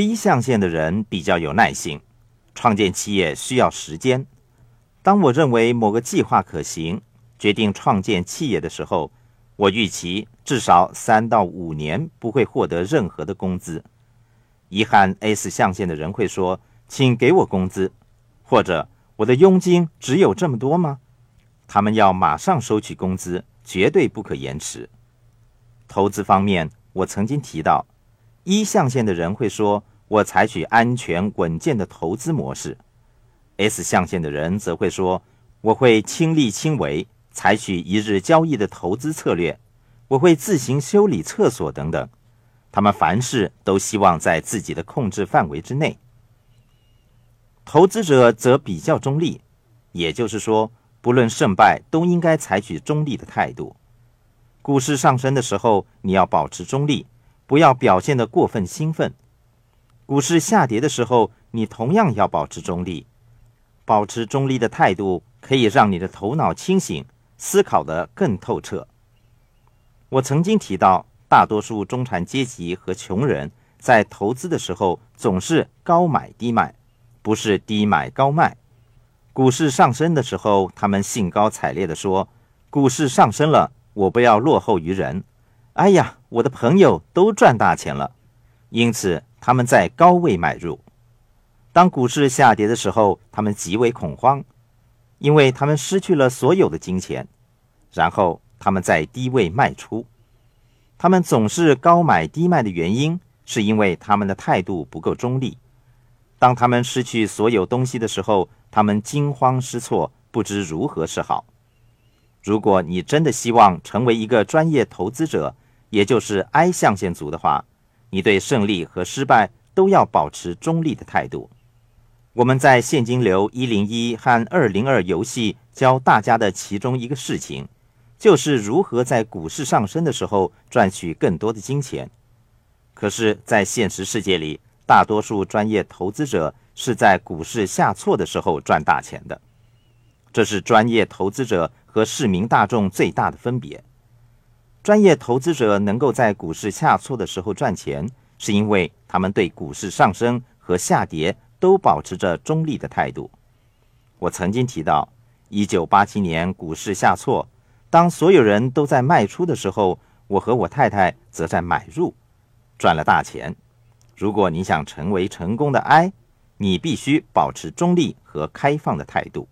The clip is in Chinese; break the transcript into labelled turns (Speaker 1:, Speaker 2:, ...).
Speaker 1: 一象限的人比较有耐心，创建企业需要时间。当我认为某个计划可行，决定创建企业的时候，我预期至少三到五年不会获得任何的工资。遗憾 S 象限的人会说：“请给我工资，或者我的佣金只有这么多吗？”他们要马上收取工资，绝对不可延迟。投资方面，我曾经提到，一象限的人会说：“我采取安全稳健的投资模式。”S 象限的人则会说：“我会亲力亲为。”采取一日交易的投资策略，我会自行修理厕所等等。他们凡事都希望在自己的控制范围之内。投资者则比较中立，也就是说，不论胜败，都应该采取中立的态度。股市上升的时候，你要保持中立，不要表现得过分兴奋；股市下跌的时候，你同样要保持中立。保持中立的态度，可以让你的头脑清醒。思考的更透彻。我曾经提到，大多数中产阶级和穷人在投资的时候总是高买低卖，不是低买高卖。股市上升的时候，他们兴高采烈地说：“股市上升了，我不要落后于人。”哎呀，我的朋友都赚大钱了，因此他们在高位买入。当股市下跌的时候，他们极为恐慌。因为他们失去了所有的金钱，然后他们在低位卖出。他们总是高买低卖的原因，是因为他们的态度不够中立。当他们失去所有东西的时候，他们惊慌失措，不知如何是好。如果你真的希望成为一个专业投资者，也就是 I 象限族的话，你对胜利和失败都要保持中立的态度。我们在现金流一零一和二零二游戏教大家的其中一个事情，就是如何在股市上升的时候赚取更多的金钱。可是，在现实世界里，大多数专业投资者是在股市下挫的时候赚大钱的。这是专业投资者和市民大众最大的分别。专业投资者能够在股市下挫的时候赚钱，是因为他们对股市上升和下跌。都保持着中立的态度。我曾经提到，一九八七年股市下挫，当所有人都在卖出的时候，我和我太太则在买入，赚了大钱。如果你想成为成功的 I，你必须保持中立和开放的态度。